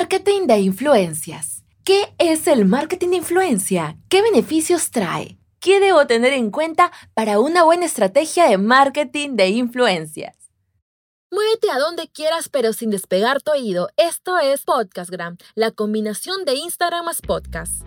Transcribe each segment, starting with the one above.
Marketing de influencias. ¿Qué es el marketing de influencia? ¿Qué beneficios trae? ¿Qué debo tener en cuenta para una buena estrategia de marketing de influencias? Muévete a donde quieras pero sin despegar tu oído. Esto es Podcastgram, la combinación de Instagram más podcast.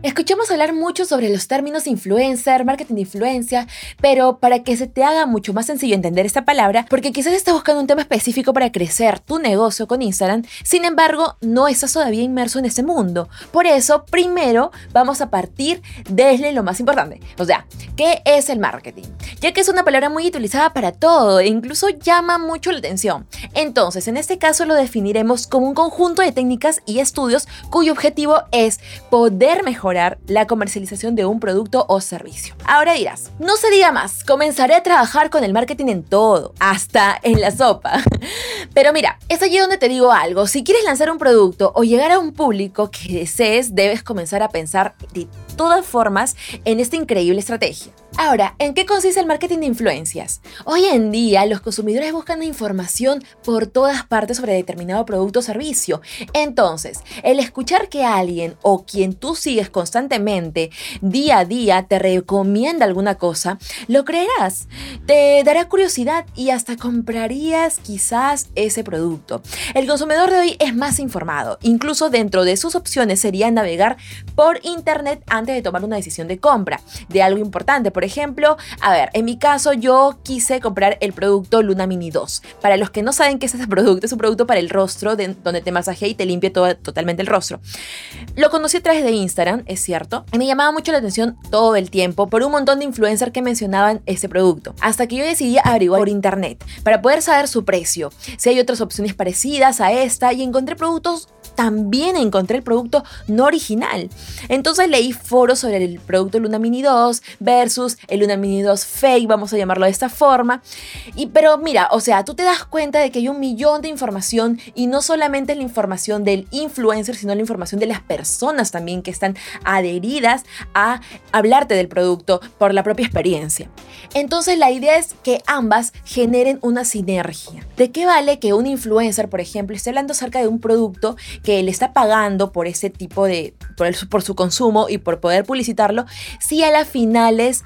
Escuchamos hablar mucho sobre los términos influencer, marketing de influencia, pero para que se te haga mucho más sencillo entender esta palabra, porque quizás estás buscando un tema específico para crecer tu negocio con Instagram, sin embargo, no estás todavía inmerso en ese mundo. Por eso, primero vamos a partir desde lo más importante, o sea, ¿qué es el marketing? Ya que es una palabra muy utilizada para todo e incluso llama mucho la atención. Entonces, en este caso lo definiremos como un conjunto de técnicas y estudios cuyo objetivo es poder mejorar la comercialización de un producto o servicio. Ahora dirás, no se diga más, comenzaré a trabajar con el marketing en todo, hasta en la sopa. Pero mira, es allí donde te digo algo, si quieres lanzar un producto o llegar a un público que desees, debes comenzar a pensar todas formas en esta increíble estrategia. Ahora, ¿en qué consiste el marketing de influencias? Hoy en día los consumidores buscan información por todas partes sobre determinado producto o servicio. Entonces, el escuchar que alguien o quien tú sigues constantemente, día a día, te recomienda alguna cosa, lo creerás. Te dará curiosidad y hasta comprarías quizás ese producto. El consumidor de hoy es más informado. Incluso dentro de sus opciones sería navegar por internet antes de tomar una decisión de compra de algo importante por ejemplo, a ver, en mi caso yo quise comprar el producto Luna Mini 2. Para los que no saben qué es ese producto, es un producto para el rostro donde te masajea y te limpia todo, totalmente el rostro. Lo conocí a través de Instagram, es cierto, y me llamaba mucho la atención todo el tiempo por un montón de influencers que mencionaban ese producto. Hasta que yo decidí averiguar por internet para poder saber su precio, si hay otras opciones parecidas a esta y encontré productos también encontré el producto no original. Entonces leí sobre el producto Luna Mini 2 versus el Luna Mini 2 fake, vamos a llamarlo de esta forma. Y pero mira, o sea, tú te das cuenta de que hay un millón de información y no solamente la información del influencer, sino la información de las personas también que están adheridas a hablarte del producto por la propia experiencia. Entonces la idea es que ambas generen una sinergia. ¿De qué vale que un influencer, por ejemplo, esté hablando acerca de un producto que le está pagando por ese tipo de, por, por su consumo y por poder publicitarlo, si a las finales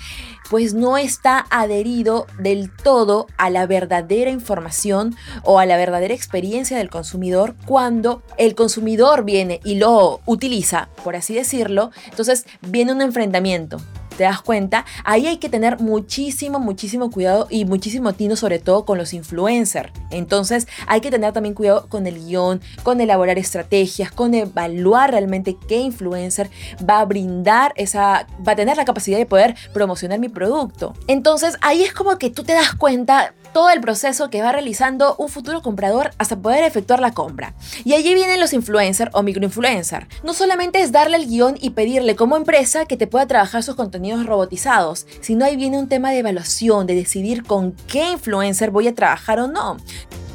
pues no está adherido del todo a la verdadera información o a la verdadera experiencia del consumidor cuando el consumidor viene y lo utiliza, por así decirlo, entonces viene un enfrentamiento ¿Te das cuenta? Ahí hay que tener muchísimo, muchísimo cuidado y muchísimo tino, sobre todo con los influencers. Entonces, hay que tener también cuidado con el guion, con elaborar estrategias, con evaluar realmente qué influencer va a brindar esa, va a tener la capacidad de poder promocionar mi producto. Entonces, ahí es como que tú te das cuenta todo el proceso que va realizando un futuro comprador hasta poder efectuar la compra. Y allí vienen los influencers o microinfluencers. No solamente es darle el guion y pedirle como empresa que te pueda trabajar sus contenidos robotizados, sino ahí viene un tema de evaluación, de decidir con qué influencer voy a trabajar o no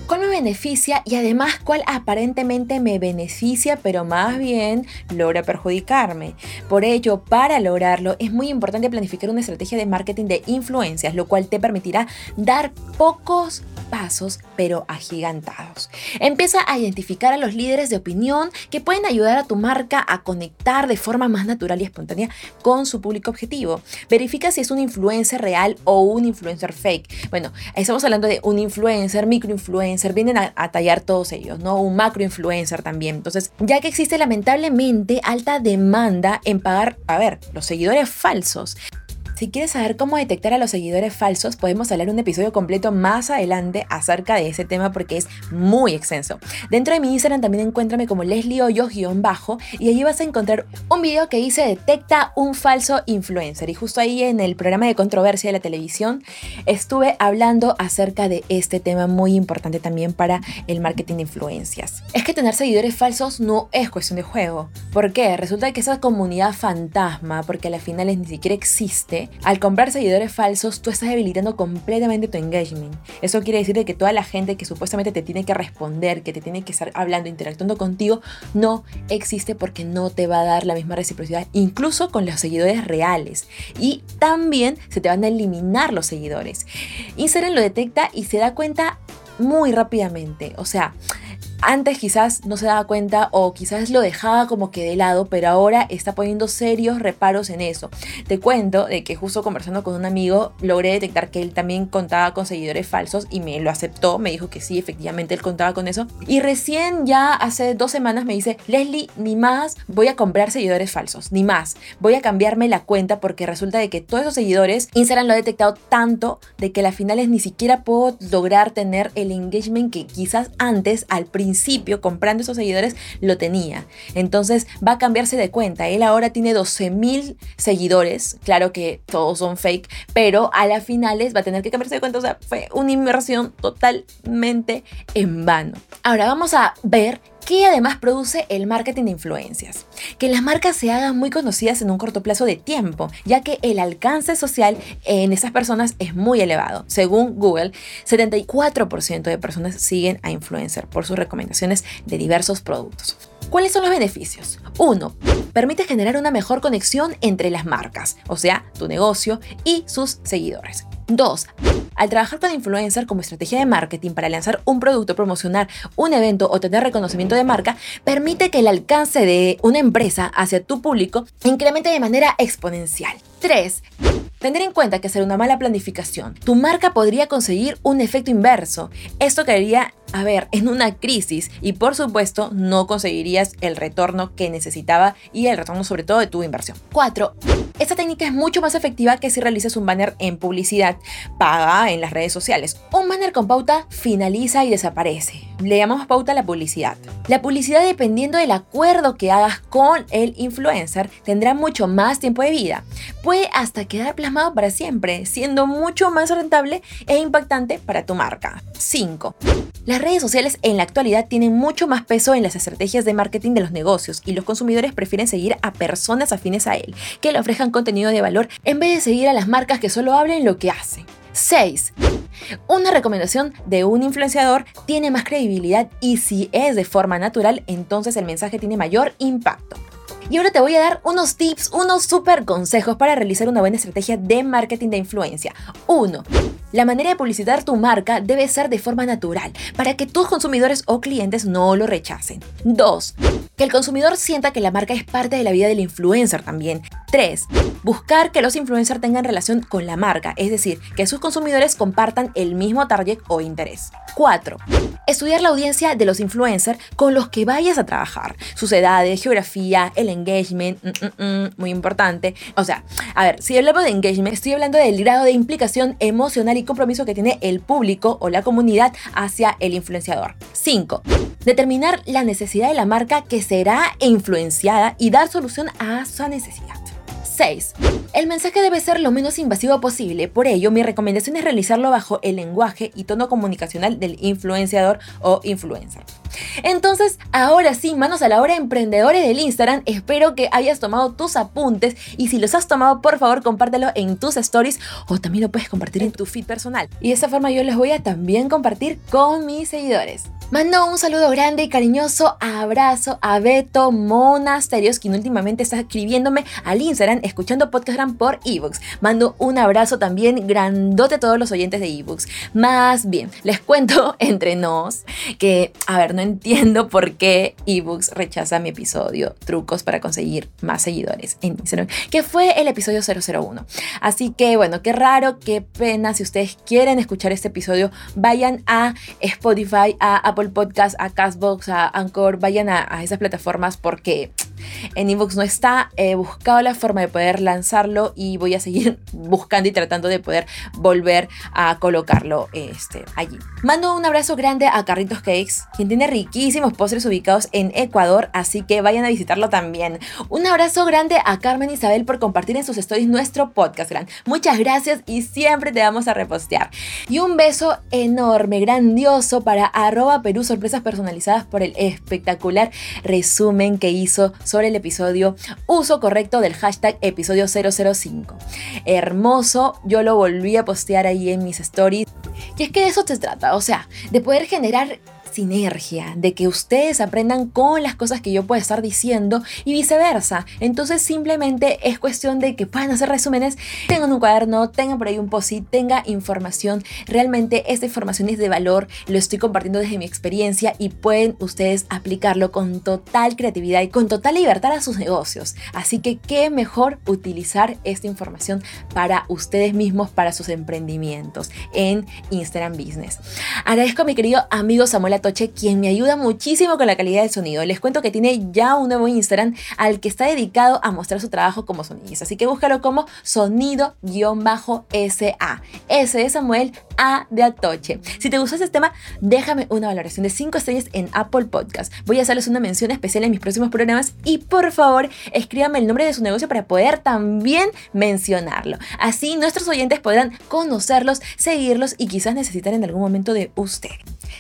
cuál me beneficia y además cuál aparentemente me beneficia, pero más bien logra perjudicarme. Por ello, para lograrlo es muy importante planificar una estrategia de marketing de influencias, lo cual te permitirá dar pocos pasos pero agigantados. Empieza a identificar a los líderes de opinión que pueden ayudar a tu marca a conectar de forma más natural y espontánea con su público objetivo. Verifica si es un influencer real o un influencer fake. Bueno, estamos hablando de un influencer, microinfluencer, vienen a, a tallar todos ellos, ¿no? Un macroinfluencer también. Entonces, ya que existe lamentablemente alta demanda en pagar, a ver, los seguidores falsos. Si quieres saber cómo detectar a los seguidores falsos, podemos hablar un episodio completo más adelante acerca de ese tema porque es muy extenso. Dentro de mi Instagram también encuéntrame como Leslie Hoyos-bajo y allí vas a encontrar un video que dice detecta un falso influencer. Y justo ahí en el programa de controversia de la televisión estuve hablando acerca de este tema muy importante también para el marketing de influencias. Es que tener seguidores falsos no es cuestión de juego. ¿Por qué? Resulta que esa comunidad fantasma, porque a la final ni siquiera existe, al comprar seguidores falsos, tú estás debilitando completamente tu engagement. Eso quiere decir que toda la gente que supuestamente te tiene que responder, que te tiene que estar hablando, interactuando contigo, no existe porque no te va a dar la misma reciprocidad, incluso con los seguidores reales. Y también se te van a eliminar los seguidores. Instagram lo detecta y se da cuenta muy rápidamente. O sea, antes quizás no se daba cuenta o quizás lo dejaba como que de lado, pero ahora está poniendo serios reparos en eso. Te cuento de que justo conversando con un amigo logré detectar que él también contaba con seguidores falsos y me lo aceptó, me dijo que sí, efectivamente él contaba con eso. Y recién ya hace dos semanas me dice, Leslie, ni más voy a comprar seguidores falsos, ni más. Voy a cambiarme la cuenta porque resulta de que todos esos seguidores Instagram lo ha detectado tanto de que a las finales ni siquiera puedo lograr tener el engagement que quizás antes al principio principio, comprando esos seguidores, lo tenía. Entonces va a cambiarse de cuenta. Él ahora tiene 12 mil seguidores. Claro que todos son fake, pero a las finales va a tener que cambiarse de cuenta. O sea, fue una inversión totalmente en vano. Ahora vamos a ver ¿Qué además produce el marketing de influencias? Que las marcas se hagan muy conocidas en un corto plazo de tiempo, ya que el alcance social en esas personas es muy elevado. Según Google, 74% de personas siguen a influencers por sus recomendaciones de diversos productos. ¿Cuáles son los beneficios? 1. Permite generar una mejor conexión entre las marcas, o sea, tu negocio y sus seguidores. 2. Al trabajar con influencer como estrategia de marketing para lanzar un producto, promocionar un evento o tener reconocimiento de marca, permite que el alcance de una empresa hacia tu público incremente de manera exponencial. 3. Tener en cuenta que hacer una mala planificación, tu marca podría conseguir un efecto inverso. Esto caería, a ver, en una crisis y por supuesto no conseguirías el retorno que necesitaba y el retorno sobre todo de tu inversión. 4. Esta técnica es mucho más efectiva que si realizas un banner en publicidad paga en las redes sociales. Un banner con pauta finaliza y desaparece. Le llamamos pauta a la publicidad. La publicidad, dependiendo del acuerdo que hagas con el influencer, tendrá mucho más tiempo de vida. Puede hasta quedar plasmado para siempre, siendo mucho más rentable e impactante para tu marca. 5. Las redes sociales en la actualidad tienen mucho más peso en las estrategias de marketing de los negocios y los consumidores prefieren seguir a personas afines a él, que le ofrezcan contenido de valor en vez de seguir a las marcas que solo hablen lo que hacen. 6. Una recomendación de un influenciador tiene más credibilidad y si es de forma natural, entonces el mensaje tiene mayor impacto. Y ahora te voy a dar unos tips, unos super consejos para realizar una buena estrategia de marketing de influencia. 1. La manera de publicitar tu marca debe ser de forma natural, para que tus consumidores o clientes no lo rechacen. 2. Que el consumidor sienta que la marca es parte de la vida del influencer también. 3. Buscar que los influencers tengan relación con la marca, es decir, que sus consumidores compartan el mismo target o interés. 4. Estudiar la audiencia de los influencers con los que vayas a trabajar, sus edades, geografía, el engagement, mm, mm, mm, muy importante. O sea, a ver, si hablamos de engagement, estoy hablando del grado de implicación emocional y compromiso que tiene el público o la comunidad hacia el influenciador. 5. Determinar la necesidad de la marca que será influenciada y dar solución a esa necesidad. 6. El mensaje debe ser lo menos invasivo posible, por ello mi recomendación es realizarlo bajo el lenguaje y tono comunicacional del influenciador o influencer. Entonces, ahora sí, manos a la hora, emprendedores del Instagram, espero que hayas tomado tus apuntes y si los has tomado, por favor, compártelo en tus stories o también lo puedes compartir en tu feed personal. Y de esa forma yo les voy a también compartir con mis seguidores. Mando un saludo grande y cariñoso abrazo a Beto Monasterios, quien últimamente está escribiéndome al Instagram, escuchando Podcastgram por ebooks. Mando un abrazo también grandote a todos los oyentes de ebooks. Más bien, les cuento entre nos que, a ver, no entiendo por qué ebooks rechaza mi episodio Trucos para conseguir más seguidores en Instagram, que fue el episodio 001. Así que, bueno, qué raro, qué pena. Si ustedes quieren escuchar este episodio, vayan a Spotify, a Apple Podcast, a Castbox, a Anchor, vayan a, esas plataformas porque En inbox no está, he buscado la forma de poder lanzarlo y voy a seguir buscando y tratando de poder volver a colocarlo este, allí. Mando un abrazo grande a Carritos Cakes, quien tiene riquísimos postres ubicados en Ecuador, así que vayan a visitarlo también. Un abrazo grande a Carmen Isabel por compartir en sus stories nuestro podcast, gran. Muchas gracias y siempre te vamos a repostear. Y un beso enorme, grandioso para arroba Perú sorpresas personalizadas por el espectacular resumen que hizo sobre el episodio uso correcto del hashtag episodio 005. Hermoso, yo lo volví a postear ahí en mis stories. Y es que de eso se trata, o sea, de poder generar sinergia, de que ustedes aprendan con las cosas que yo puedo estar diciendo y viceversa. Entonces simplemente es cuestión de que puedan hacer resúmenes, tengan un cuaderno, tengan por ahí un post tenga información. Realmente esta información es de valor, lo estoy compartiendo desde mi experiencia y pueden ustedes aplicarlo con total creatividad y con total libertad a sus negocios. Así que qué mejor utilizar esta información para ustedes mismos, para sus emprendimientos en Instagram Business. Agradezco a mi querido amigo Samuel quien me ayuda muchísimo con la calidad del sonido. Les cuento que tiene ya un nuevo Instagram al que está dedicado a mostrar su trabajo como sonidista. Así que búscalo como sonido-sa. S de Samuel, A de Atoche. Si te gustó este tema, déjame una valoración de 5 estrellas en Apple Podcast. Voy a hacerles una mención especial en mis próximos programas y por favor, escríbame el nombre de su negocio para poder también mencionarlo. Así nuestros oyentes podrán conocerlos, seguirlos y quizás necesitar en algún momento de usted.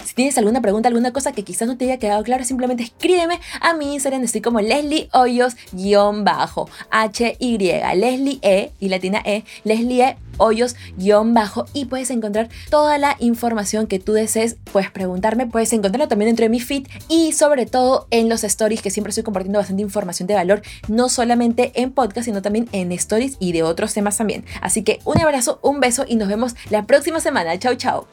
Si tienes alguna pregunta, alguna cosa que quizás no te haya quedado claro, simplemente escríbeme a mi Instagram, estoy como Leslie Hoyos-Bajo, H-Y, Leslie E y latina E, Leslie E hoyos-bajo y puedes encontrar toda la información que tú desees. Puedes preguntarme, puedes encontrarlo también dentro de mi feed y sobre todo en los stories que siempre estoy compartiendo bastante información de valor, no solamente en podcast, sino también en stories y de otros temas también. Así que un abrazo, un beso y nos vemos la próxima semana. Chao, chao.